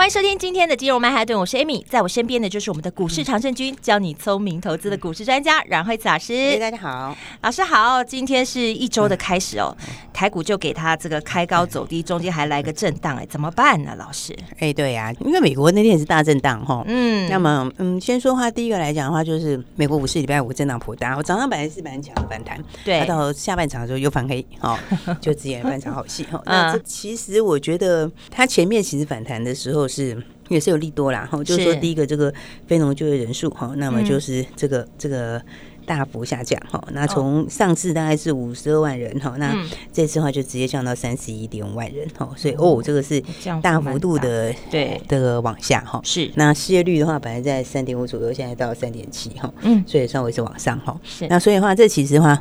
欢迎收听今天的金融曼哈顿，我是 Amy，在我身边的就是我们的股市常胜军，教你聪明投资的股市专家阮惠慈老师。大家好，老师好。今天是一周的开始哦，台股就给他这个开高走低，中间还来个震荡，哎，怎么办呢，老师？哎，对呀，因为美国那天也是大震荡哈。嗯，那么嗯，先说话，第一个来讲的话，就是美国股市礼拜五震荡颇大，我早上本来是蛮强的反弹，对，到下半场的时候又翻黑，哦，就只演半场好戏哈。那这其实我觉得它前面其实反弹的时候。是也是有利多啦，哈，就是说第一个这个非农就业人数哈，那么就是这个这个大幅下降哈，那从上次大概是五十二万人哈，那这次的话就直接降到三十一点五万人哈，所以哦，这个是大幅度的对。这个往下哈，是。那失业率的话本来在三点五左右，现在到三点七哈，嗯，所以稍微是往上哈，是。那所以的话这其实的话。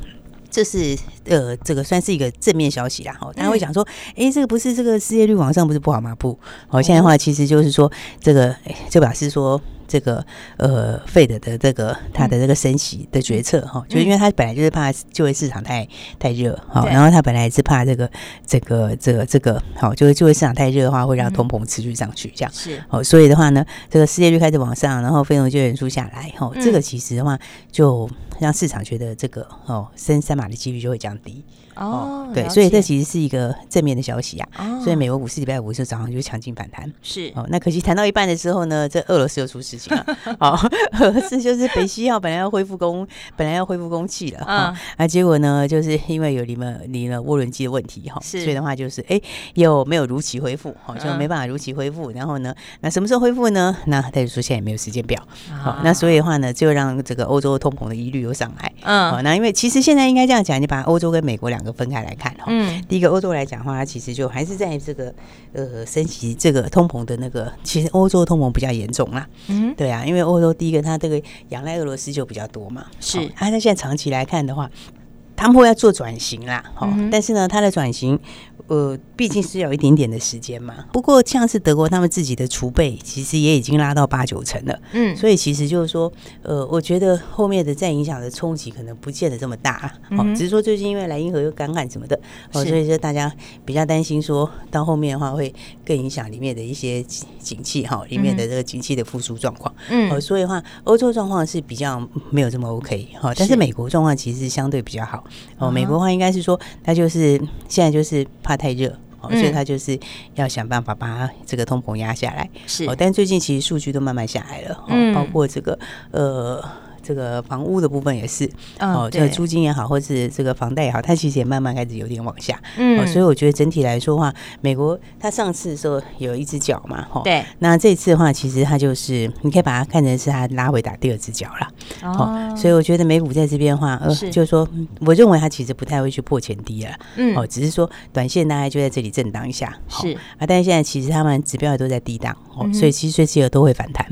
这是呃，这个算是一个正面消息啦。哈，大家会想说，哎，这个不是这个失业率往上不是不好吗？不，好，现在的话其实就是说，这个就表示说，这个呃，Fed 的这个他的这个升息的决策哈，就因为他本来就是怕就业市场太太热，好，然后他本来是怕这个这个这个这个好，就是就业市场太热的话会让通膨持续上去，这样是，好，所以的话呢，这个失业率开始往上，然后非农就业人数下来，哈，这个其实的话就。让市场觉得这个哦升三码的几率就会降低哦，对，所以这其实是一个正面的消息啊。所以美国股市礼拜五是早上就强劲反弹，是哦。那可惜谈到一半的时候呢，这俄罗斯又出事情了。哦，俄罗斯就是北溪号本来要恢复工，本来要恢复供气了啊，那结果呢，就是因为有你们你了涡轮机的问题哈，所以的话就是哎又没有如期恢复，好就没办法如期恢复。然后呢，那什么时候恢复呢？那他就说现在也没有时间表。好，那所以的话呢，就让这个欧洲通膨的疑虑。上来，嗯，那因为其实现在应该这样讲，你把欧洲跟美国两个分开来看哈。嗯，第一个欧洲来讲的话，它其实就还是在这个呃升级这个通膨的那个，其实欧洲通膨比较严重啦。嗯，对啊，因为欧洲第一个它这个仰赖俄罗斯就比较多嘛，是。它在现在长期来看的话，他们会要做转型啦，哈，但是呢，它的转型。呃，毕竟是有一点点的时间嘛。不过像是德国他们自己的储备，其实也已经拉到八九成了。嗯，所以其实就是说，呃，我觉得后面的再影响的冲击可能不见得这么大。哦，只是说最近因为莱茵河又干旱什么的，哦，所以说大家比较担心，说到后面的话会更影响里面的一些景气哈，里面的这个景气的复苏状况。嗯，哦，所以的话，欧洲状况是比较没有这么 OK 哈，但是美国状况其实相对比较好。哦，美国的话应该是说，那就是现在就是怕。太热，哦，所以他就是要想办法把这个通膨压下来。是，哦，但最近其实数据都慢慢下来了，哦，包括这个呃。这个房屋的部分也是哦，这个租金也好，或是这个房贷也好，它其实也慢慢开始有点往下。嗯，所以我觉得整体来说的话，美国它上次的时候有一只脚嘛，哈，对。那这次的话，其实它就是你可以把它看成是它拉回打第二只脚了。哦，所以我觉得美股在这边的话，呃，就是说，我认为它其实不太会去破前低了。嗯，哦，只是说短线大概就在这里震荡一下。是啊，但是现在其实他们指标也都在低档，哦，所以其实随时都会反弹。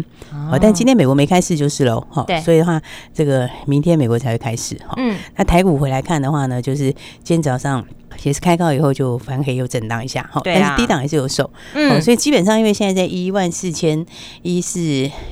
哦，但今天美国没开市就是喽。哈，对，所以的话。这个明天美国才会开始哈，嗯，那台股回来看的话呢，就是今天早上。也是开高以后就翻黑又震荡一下哈，但是低档还是有守，嗯，所以基本上因为现在在一万四千一四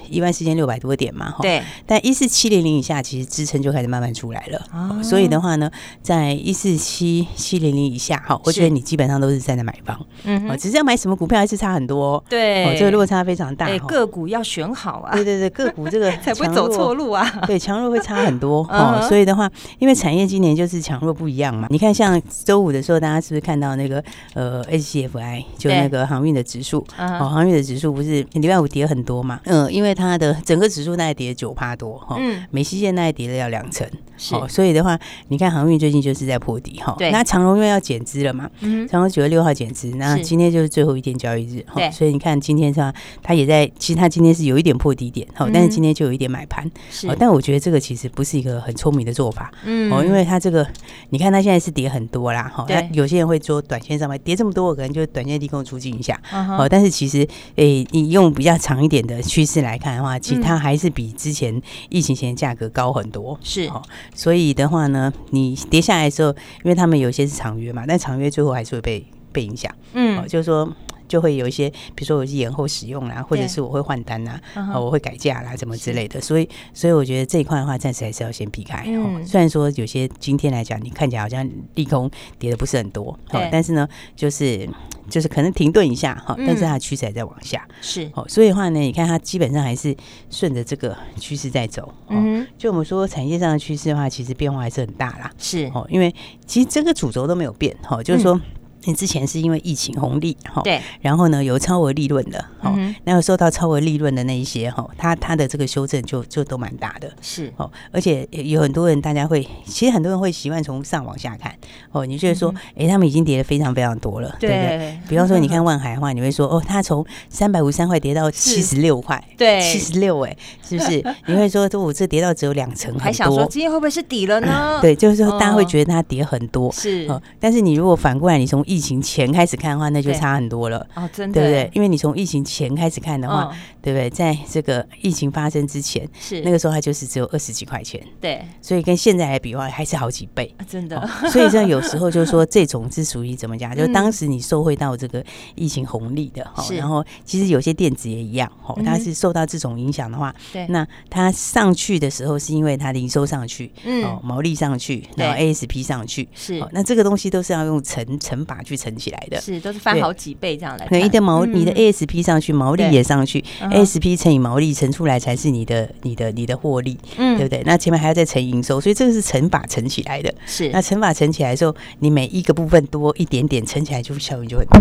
一万四千六百多点嘛哈，对，但一四七零零以下其实支撑就开始慢慢出来了，所以的话呢，在一四七七零零以下哈，我觉得你基本上都是在那买方，嗯，只是要买什么股票还是差很多，对，这个落差非常大，个股要选好啊，对对对，个股这个 才不会走错路啊，对，强弱会差很多哦，所以的话，因为产业今年就是强弱不一样嘛，你看像周五的时候，大家是不是看到那个呃 HCFI 就那个航运的指数？哦，航运的指数不是礼拜五跌很多嘛？嗯，因为它的整个指数大概跌九趴多哈，嗯，美西线大概跌了要两成。是，所以的话，你看航运最近就是在破底哈。对，那长荣因为要减资了嘛，嗯，长荣九月六号减资，那今天就是最后一天交易日，对，所以你看今天上它也在，其实它今天是有一点破底点，哈，但是今天就有一点买盘，是，但我觉得这个其实不是一个很聪明的做法，嗯，哦，因为它这个，你看它现在是跌很多啦，哈，那有些人会做短线上面跌这么多，我可能就短线利空出尽一下，哦，但是其实，诶，你用比较长一点的趋势来看的话，其实它还是比之前疫情前价格高很多，是，哦，所以的话呢，你跌下来的时候，因为他们有些是长约嘛，但长约最后还是会被被影响，嗯，哦，就是说。就会有一些，比如说我是延后使用啦，或者是我会换单啦，我会改价啦，什么之类的。所以，所以我觉得这一块的话，暂时还是要先避开。嗯，虽然说有些今天来讲，你看起来好像利空跌的不是很多，但是呢，就是就是可能停顿一下哈，但是它的趋势还在往下。是，哦，所以的话呢，你看它基本上还是顺着这个趋势在走。嗯，就我们说产业上的趋势的话，其实变化还是很大啦。是，哦，因为其实这个主轴都没有变，哈，就是说。你之前是因为疫情红利哈，对，然后呢有超额利润的，哈，那有受到超额利润的那一些哈，它它的这个修正就就都蛮大的，是哦，而且有很多人大家会，其实很多人会习惯从上往下看，哦，你觉得说，哎，他们已经跌的非常非常多了，对不对？比方说你看万海的话，你会说，哦，它从三百五十三块跌到七十六块，对，七十六，哎，是不是？你会说，这我这跌到只有两成，还想说今天会不会是底了呢？对，就是说大家会觉得它跌很多，是哦，但是你如果反过来，你从疫情前开始看的话，那就差很多了。哦，真的，对不对？因为你从疫情前开始看的话，对不对？在这个疫情发生之前，是。那个时候它就是只有二十几块钱，对，所以跟现在来比的话，还是好几倍，真的。所以这有时候就是说，这种是属于怎么讲？就当时你受惠到这个疫情红利的哈，然后其实有些电子也一样哈，它是受到这种影响的话，对，那它上去的时候是因为它营收上去，嗯，毛利上去，然后 ASP 上去，是，那这个东西都是要用乘乘法去乘。起来的是都是翻好几倍这样来，你的毛你的 ASP 上去，毛利也上去，ASP 乘以毛利乘出来才是你的你的你的获利，嗯，对不对？那前面还要再乘营收，所以这个是乘法乘起来的。是那乘法乘起来的时候，你每一个部分多一点点，乘起来就效应就会大。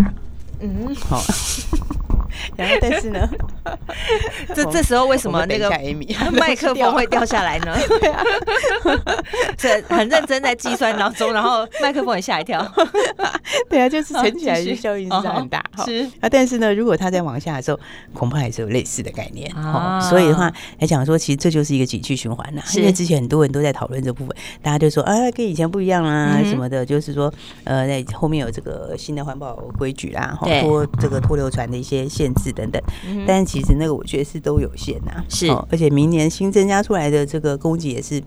嗯，好。然后，但是呢，这这时候为什么那个 麦克风会掉下来呢？对啊，这很认真在计算当中，然后麦克风也吓一跳。对啊，就是乘起来的效应是很大。是啊，但是呢，如果它再往下的时候，恐怕也是有类似的概念。哦，所以的话来讲说，其实这就是一个景气循环呐。因为之前很多人都在讨论这部分，大家就说啊，跟以前不一样啦，什么的，就是说呃，在后面有这个新的环保规矩啦，好多这个脱硫船的一些限制等等，但其实那个我觉得是都有限呐，是，而且明年新增加出来的这个供给也是，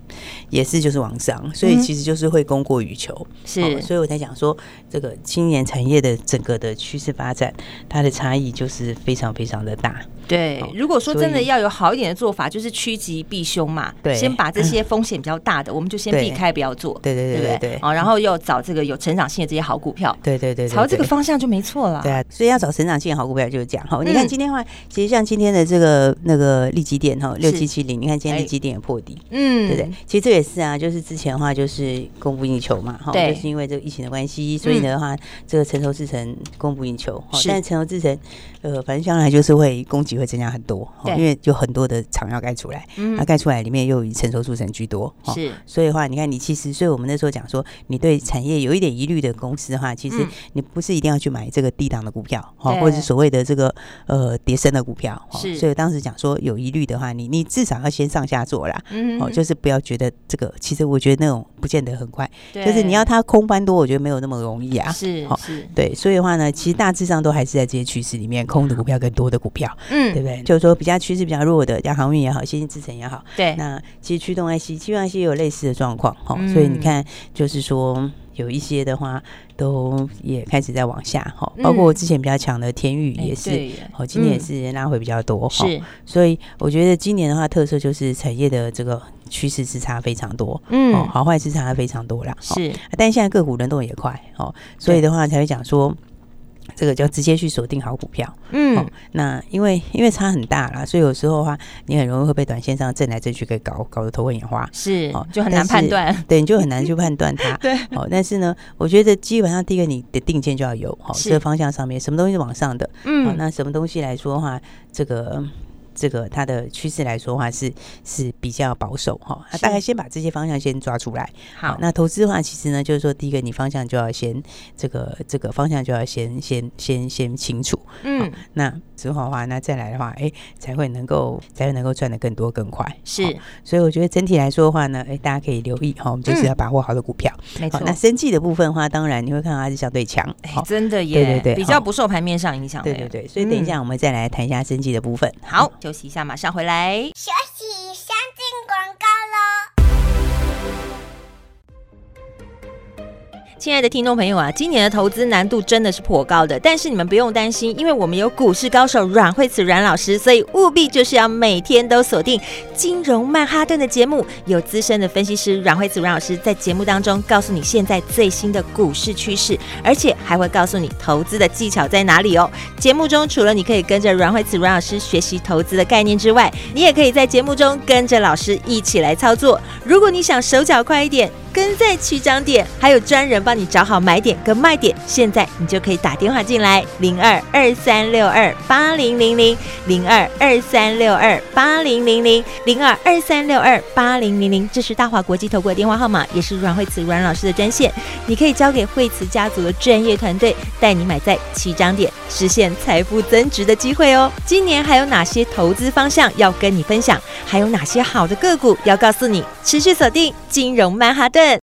也是就是往上，所以其实就是会供过于求，是，所以我才讲说这个青年产业的整个的趋势发展，它的差异就是非常非常的大。对，如果说真的要有好一点的做法，就是趋吉避凶嘛，对，先把这些风险比较大的，我们就先避开，不要做，对对对对对，哦，然后又找这个有成长性的这些好股票，对对对，朝这个方向就没错了，对啊，所以要找成长性的好股票就是这样。哈。你看今天的话，其实像今天的这个那个利基电哈六七七零，你看今天利基电也破底，嗯，对不对？其实这也是啊，就是之前的话就是供不应求嘛，哈，就是因为这个疫情的关系，所以的话这个成熟制成供不应求，但是。成熟制成呃，反正将来就是会供给会增加很多，因为有很多的厂要盖出来，它盖出来里面又以成熟制程居多，是，所以的话，你看你其实，所以我们那时候讲说，你对产业有一点疑虑的公司的话，其实你不是一定要去买这个低档的股票，或者是所谓的这个呃叠升的股票，是，所以当时讲说有疑虑的话，你你至少要先上下做啦，哦，就是不要觉得这个，其实我觉得那种不见得很快，就是你要它空翻多，我觉得没有那么容易啊，是，是，对，所以的话呢，其实大致上都还是在这些趋势里面。空的股票跟多的股票，嗯，对不对？就是说比较趋势比较弱的，像航运也好，新兴制程也好，对。那其实驱动 IC、驱动 IC 也有类似的状况，哈。所以你看，就是说有一些的话，都也开始在往下，哈。包括我之前比较强的天宇也是，哦，今年也是拉回比较多，哈。所以我觉得今年的话，特色就是产业的这个趋势之差非常多，嗯，好坏之差非常多啦，是。但现在个股轮动也快，哦，所以的话才会讲说。这个就直接去锁定好股票，嗯，那因为因为差很大啦，所以有时候的话，你很容易会被短线上震来震去给搞搞得头昏眼花，是哦，就很难判断，对，你就很难去判断它，对，哦，但是呢，我觉得基本上第一个你的定见就要有，哦，这个方向上面什么东西是往上的，嗯，那什么东西来说的话，这个。这个它的趋势来说的话是是比较保守哈。那大概先把这些方向先抓出来。好，那投资的话，其实呢就是说，第一个你方向就要先这个这个方向就要先先先先清楚。嗯，那之后的话，那再来的话，哎，才会能够才会能够赚的更多更快。是，所以我觉得整体来说的话呢，哎，大家可以留意哈，我们就是要把握好的股票。没错。那生技的部分的话，当然你会看到它是相对强。哎，真的耶。对对对，比较不受盘面上影响。对对对，所以等一下我们再来谈一下生技的部分。好，休息一下，马上回来。休息，亲爱的听众朋友啊，今年的投资难度真的是颇高的，但是你们不用担心，因为我们有股市高手阮慧慈阮老师，所以务必就是要每天都锁定金融曼哈顿的节目，有资深的分析师阮慧慈阮老师在节目当中告诉你现在最新的股市趋势，而且还会告诉你投资的技巧在哪里哦。节目中除了你可以跟着阮慧慈阮老师学习投资的概念之外，你也可以在节目中跟着老师一起来操作。如果你想手脚快一点，跟在起涨点，还有专人帮你找好买点跟卖点。现在你就可以打电话进来，零二二三六二八零零零，零二二三六二八零零零，零二二三六二八零零零。这是大华国际投顾的电话号码，也是阮慧慈阮老师的专线。你可以交给慧慈家族的专业团队，带你买在起涨点，实现财富增值的机会哦。今年还有哪些投资方向要跟你分享？还有哪些好的个股要告诉你？持续锁定金融曼哈顿。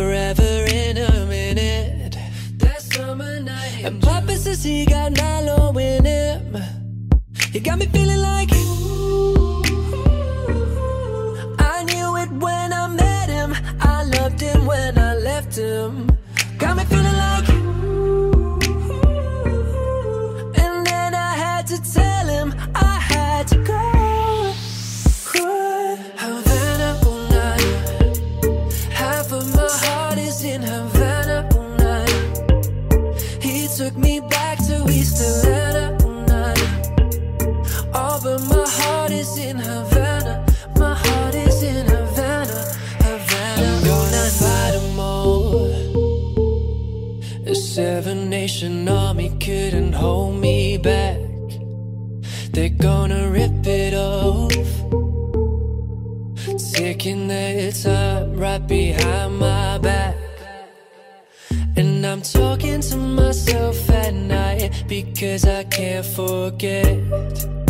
forever in a minute. That summer night. And Papa says he got Milo in him. He got me feeling like. Ooh, I knew it when I met him. I loved him when I left him. Cause I can't forget.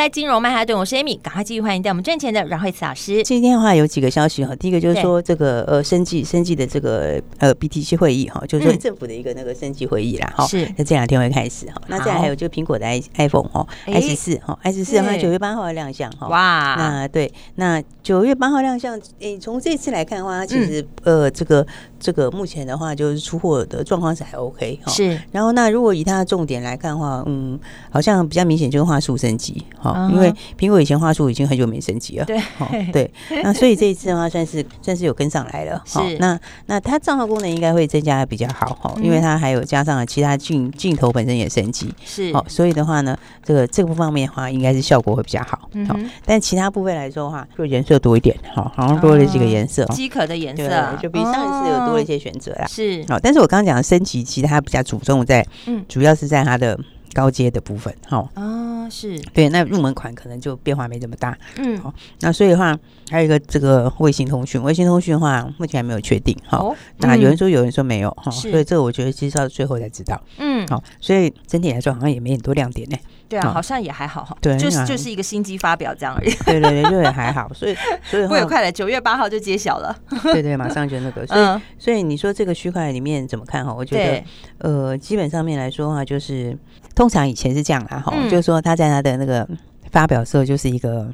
来金融曼哈顿，我是 Amy，赶快继续欢迎带我们赚钱的阮慧慈老师。今天的话有几个消息哈，第一个就是说这个呃生计生计的这个呃 BTC 会议哈，就是说政府的一个那个生计会议啦哈，是那这两天会开始哈。那再来还有就苹果的 i iPhone 哈，i 十四哈，i 十四的话九月八号要亮相哈。哇，那对，那九月八号亮相，诶，从这次来看的话，它其实呃这个。这个目前的话，就是出货的状况是还 OK 哈。是。然后，那如果以它的重点来看的话，嗯，好像比较明显就是画素升级哈，因为苹果以前画素已经很久没升级了。对。对。那所以这一次的话，算是算是有跟上来了。是。那那它账号功能应该会增加的比较好哈，因为它还有加上了其他镜镜头本身也升级。是。好，所以的话呢，这个这个方面的话，应该是效果会比较好。好。但其他部分来说的话，就颜色多一点哈，好像多了几个颜色。机壳的颜色。就比上一次有。多一些选择啦，是。哦，但是我刚刚讲的升级，其实它比较注重在，嗯，主要是在它的高阶的部分，哈，啊，是。对，那入门款可能就变化没这么大，嗯，好，那所以的话，还有一个这个卫星通讯，卫星通讯的话，目前还没有确定，哈，那有人说有人说没有，哈，所以这个我觉得其实到最后才知道，嗯，好，所以整体来说好像也没很多亮点呢。对啊，好像也还好哈，对，就是就是一个新机发表这样 而已。对对对，就也还好，所以所以会快了，九月八号就揭晓了。对对，马上就那个，所以所以你说这个区块里面怎么看哈？我觉得呃，基本上面来说的话，就是通常以前是这样啦哈，就是说他在他的那个发表的时候，就是一个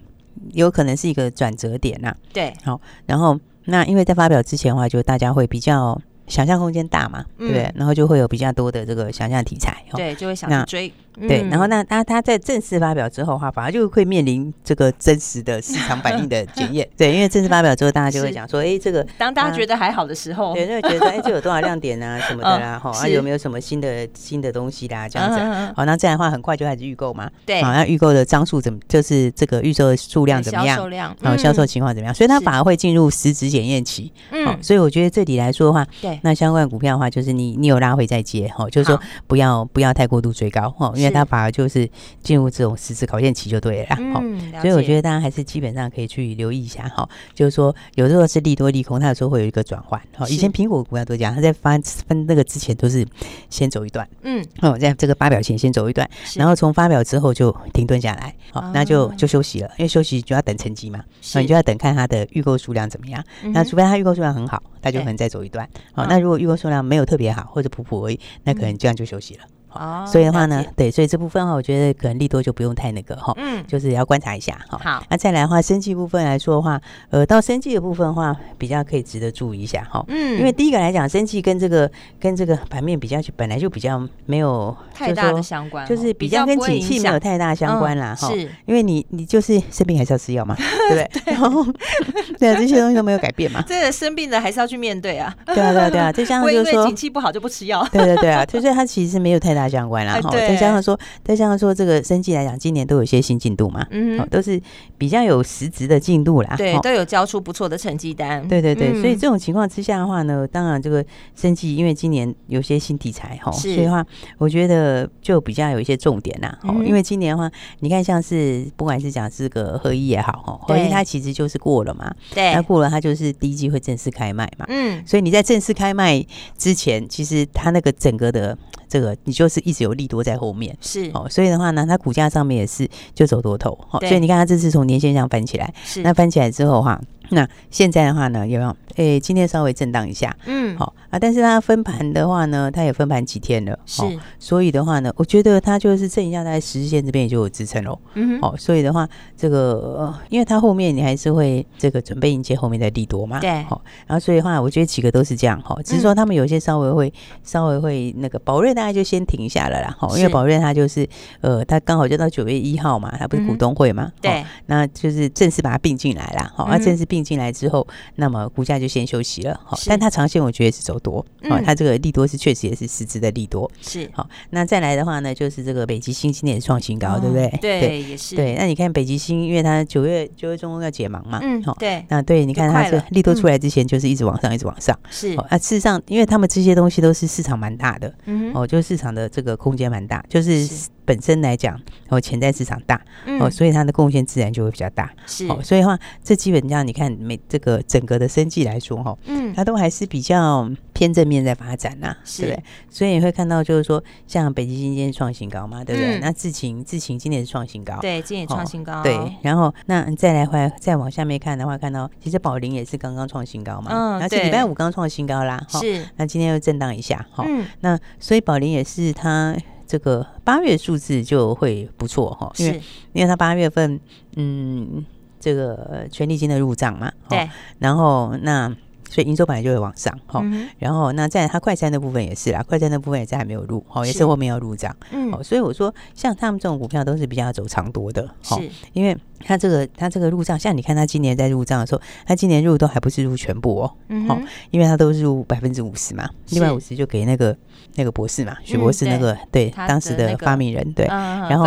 有可能是一个转折点呐。对，好，然后那因为在发表之前的话，就大家会比较。想象空间大嘛，对不对？然后就会有比较多的这个想象题材，对，就会想去追。对，然后那他他在正式发表之后的话，反而就会面临这个真实的市场反应的检验。对，因为正式发表之后，大家就会讲说，哎，这个当大家觉得还好的时候，对，就会觉得，哎，这有多少亮点啊什么的啦，哈，啊有没有什么新的新的东西啦，这样子。好，那这样的话，很快就开始预购嘛。对，好，那预购的张数怎么，就是这个预售的数量怎么样？销售量，然后销售情况怎么样？所以它反而会进入实质检验期。嗯，所以我觉得这里来说的话，对，那相关股票的。话就是你，你有拉回再接哈，就是说不要不要太过度追高哈，因为它反而就是进入这种实质考验期就对了哈。所以我觉得大家还是基本上可以去留意一下哈，就是说有时候是利多利空，它有时候会有一个转换哈。以前苹果股票都讲，它在发分那个之前都是先走一段，嗯，哦，在这个发表前先走一段，然后从发表之后就停顿下来，好，那就就休息了，因为休息就要等成绩嘛，你就要等看它的预购数量怎么样。那除非它预购数量很好，它就可能再走一段。好，那如果预后数量没有特别好，或者普普而已，那可能这样就休息了。哦，所以的话呢，对，所以这部分的话，我觉得可能利多就不用太那个哈，嗯，就是要观察一下哈。好，那再来的话，生气部分来说的话，呃，到生气的部分的话，比较可以值得注意一下哈。嗯，因为第一个来讲，生气跟这个跟这个盘面比较，本来就比较没有太大的相关，就是比较跟景气没有太大相关啦。哈。是，因为你你就是生病还是要吃药嘛，对不对？然后 对啊，这些东西都没有改变嘛。这个生病的还是要去面对啊。对啊，对啊，对啊，就像就是说景气不好就不吃药。对对对啊，就是它其实没有太大。相关啦，哈，再加上说，再加上说，这个生计来讲，今年都有一些新进度嘛，嗯，都是比较有实质的进度啦，对，都有交出不错的成绩单，对对对，所以这种情况之下的话呢，当然这个生计，因为今年有些新题材哈，所以的话，我觉得就比较有一些重点啦，哦，因为今年的话，你看像是不管是讲这个合一也好，哈，合一它其实就是过了嘛，对，那过了它就是第一季会正式开卖嘛，嗯，所以你在正式开卖之前，其实它那个整个的。这个你就是一直有利多在后面，是哦，所以的话呢，它股价上面也是就走多头，好，所以你看它这次从年线上翻起来，是那翻起来之后哈。那现在的话呢，有没有？哎、欸，今天稍微震荡一下，嗯，好啊，但是它分盘的话呢，它也分盘几天了，是，所以的话呢，我觉得它就是震一下，在十日线这边也就有支撑喽，嗯哼，好，所以的话，这个呃因为它后面你还是会这个准备迎接后面的利多嘛，对，好，然后所以的话，我觉得几个都是这样，哈，只是说他们有些稍微会稍微会那个宝瑞大概就先停下了啦，哈，因为宝瑞它就是呃，它刚好就到九月一号嘛，它不是股东会嘛，对，那就是正式把它并进来了，好，那正式并。进来之后，那么股价就先休息了，好，但它长线我觉得是走多，好，它这个利多是确实也是实质的利多，是好。那再来的话呢，就是这个北极星今年创新高，对不对？对，也是。对，那你看北极星，因为它九月九月中要解盲嘛，嗯，好，对。那对，你看它是利多出来之前就是一直往上，一直往上，是。啊，事实上，因为他们这些东西都是市场蛮大的，嗯，哦，就市场的这个空间蛮大，就是。本身来讲，哦，潜在市场大，哦，所以它的贡献自然就会比较大，是，哦，所以的话，这基本上你看，每这个整个的生计来说，哈，嗯，它都还是比较偏正面在发展呐，是，对不对？所以你会看到，就是说，像北极星今天创新高嘛，对不对？那智勤，智勤今年是创新高，对，今年创新高，对。然后，那再来回再往下面看的话，看到其实宝林也是刚刚创新高嘛，嗯，而且礼拜五刚创新高啦，是。那今天又震荡一下，哈，那所以宝林也是它。这个八月数字就会不错哈，因为因为它八月份嗯，这个权利金的入账嘛，对，然后那所以营收本来就会往上哈，然后那在它快餐的部分也是啦，快餐的部分也是还没有入，哈，也是后面要入账，嗯，所以我说像他们这种股票都是比较走长多的，是，因为。他这个他这个入账，像你看他今年在入账的时候，他今年入都还不是入全部哦，哦，因为他都是入百分之五十嘛，另外五十就给那个那个博士嘛，许博士那个对当时的发明人对，然后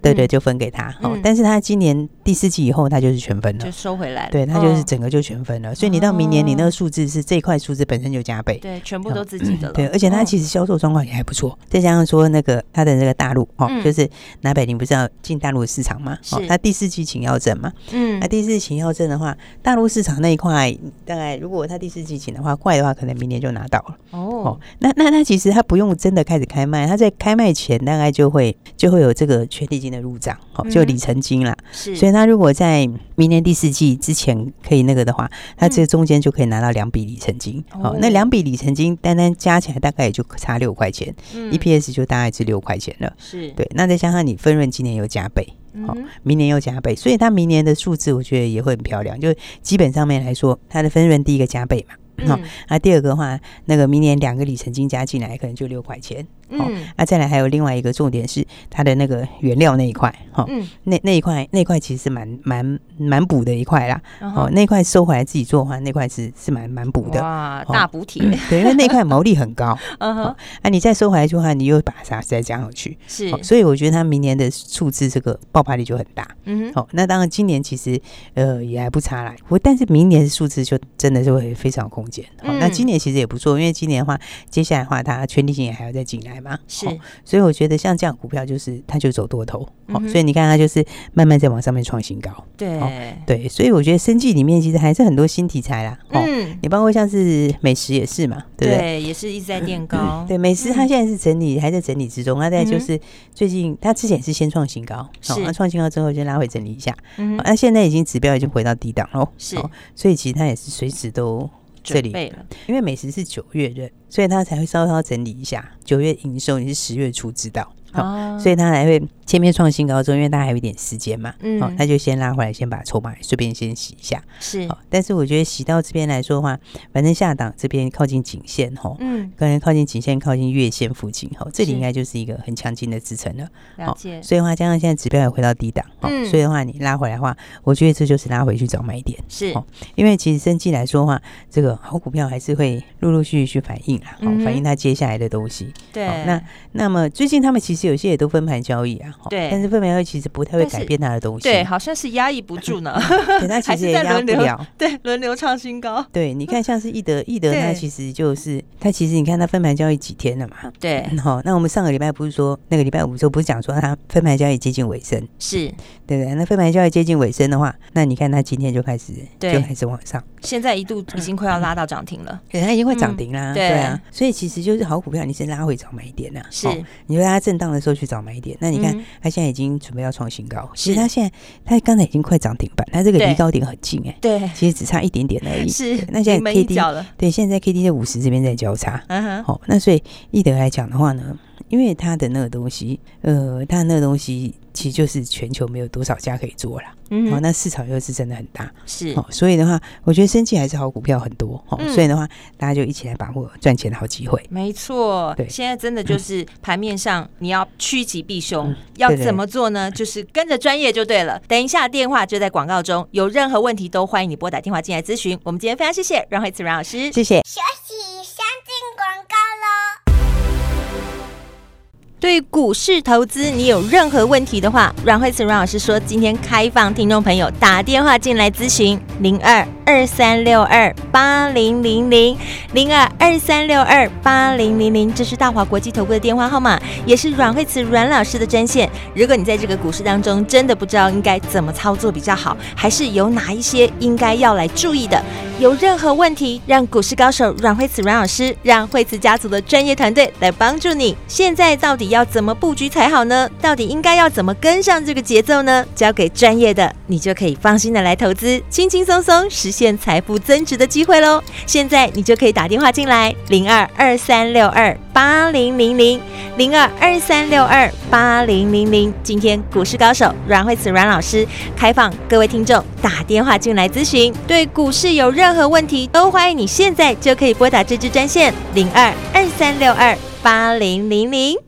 对对就分给他，哦，但是他今年第四季以后他就是全分了，就收回来了，对他就是整个就全分了，所以你到明年你那个数字是这块数字本身就加倍，对，全部都自己的了，对，而且他其实销售状况也还不错，再加上说那个他的那个大陆哦，就是南北林不是要进大陆市场嘛，哦，他第四季请药证嘛。嗯，那、啊、第四季请药证的话，大陆市场那一块，大概如果他第四季请的话，快的话，可能明年就拿到了。哦，哦，那那那其实他不用真的开始开卖，他在开卖前大概就会就会有这个权利金的入账，哦，就里程金啦。是，所以他如果在明年第四季之前可以那个的话，他这中间就可以拿到两笔里程金。哦，那两笔里程金单单加起来大概也就差六块钱，嗯，EPS 就大概是六块钱了。是对，那再加上你分润今年又加倍。好，明年又加倍，所以它明年的数字我觉得也会很漂亮。就基本上面来说，它的分润第一个加倍嘛。好，那第二个的话，那个明年两个里程金加进来，可能就六块钱。嗯，那再来还有另外一个重点是它的那个原料那一块，哈，那那一块那块其实蛮蛮蛮补的一块啦。哦，那块收回来自己做的话，那块是是蛮蛮补的。哇，大补体。对，因为那块毛利很高。嗯哼。啊，你再收回来的话，你又把啥再加上去。是。所以我觉得它明年的数字这个爆发力就很大。嗯哼。好，那当然今年其实呃也还不差啦。我但是明年的数字就真的是会非常有空间。好，那今年其实也不错，因为今年的话，接下来的话它权利性也还要再进来。是，所以我觉得像这样股票就是它就走多头，好，所以你看它就是慢慢在往上面创新高，对对，所以我觉得生计里面其实还是很多新题材啦，嗯，你包括像是美食也是嘛，对不对？也是一直在垫 高，对，美食它现在是整理，还在整理之中，它在就是最近它之前是先创新高，是，它创新高之后就拉回整理一下，嗯，那现在已经指标已经回到低档喽，是，所以其实它也是随时都。这里，因为美食是九月的，所以他才会稍稍整理一下。九月营收你是十月初知道。好，所以他还会前面创新高中，因为大家还有一点时间嘛，嗯，好，他就先拉回来，先把筹码顺便先洗一下，是。但是我觉得洗到这边来说的话，反正下档这边靠近颈线哈，嗯，可能靠近颈线、靠近月线附近哈，这里应该就是一个很强劲的支撑了。了解。所以的话，加上现在指标也回到低档，嗯，所以的话你拉回来的话，我觉得这就是拉回去找买点，是。因为其实生技来说的话，这个好股票还是会陆陆续续去反应啦，好，反映它接下来的东西。对。那那么最近他们其实有些也都分盘交易啊，对，但是分盘交易其实不太会改变它的东西，对，好像是压抑不住呢，对，它其实也压不了，对，轮流创新高，对，你看像是易德，易德它其实就是它其实你看它分盘交易几天了嘛，对，好，那我们上个礼拜不是说那个礼拜五的时候不是讲说它分盘交易接近尾声，是。对不对？那分盘交易接近尾声的话，那你看它今天就开始就开始往上，现在一度已经快要拉到涨停了，对，它已经快涨停啦，对。啊，所以其实就是好股票，你先拉回早买一点呐，是，你说它震荡的时候去找买点，那你看。它现在已经准备要创新高，其实它现在它刚才已经快涨停板，它这个离高点很近哎，对，其实只差一点点而已。是，那现在 K D 对，现在 K D 在五十这边在交叉，嗯哼，好，那所以易德来讲的话呢，因为它的那个东西，呃，它的那个东西。其实就是全球没有多少家可以做了，嗯，哦，那市场又是真的很大，是哦，所以的话，我觉得生技还是好股票很多，哦，所以的话，大家就一起来把握赚钱的好机会。没错，对，现在真的就是盘面上你要趋吉避凶，要怎么做呢？就是跟着专业就对了。等一下电话就在广告中，有任何问题都欢迎你拨打电话进来咨询。我们今天非常谢谢阮慧慈阮老师，谢谢。休息，先进广告喽。对股市投资，你有任何问题的话，阮慧慈阮老师说，今天开放听众朋友打电话进来咨询，零二二三六二八零零零，零二二三六二八零零零，这是大华国际投顾的电话号码，也是阮慧慈阮老师的专线。如果你在这个股市当中真的不知道应该怎么操作比较好，还是有哪一些应该要来注意的，有任何问题，让股市高手阮慧慈阮老师，让慧慈家族的专业团队来帮助你。现在到底要怎么布局才好呢？到底应该要怎么跟上这个节奏呢？交给专业的，你就可以放心的来投资，轻轻松松实现财富增值的机会喽！现在你就可以打电话进来，零二二三六二八零零零，零二二三六二八零零零。今天股市高手阮慧慈阮老师开放各位听众打电话进来咨询，对股市有任何问题都欢迎你现在就可以拨打这支专线零二二三六二八零零零。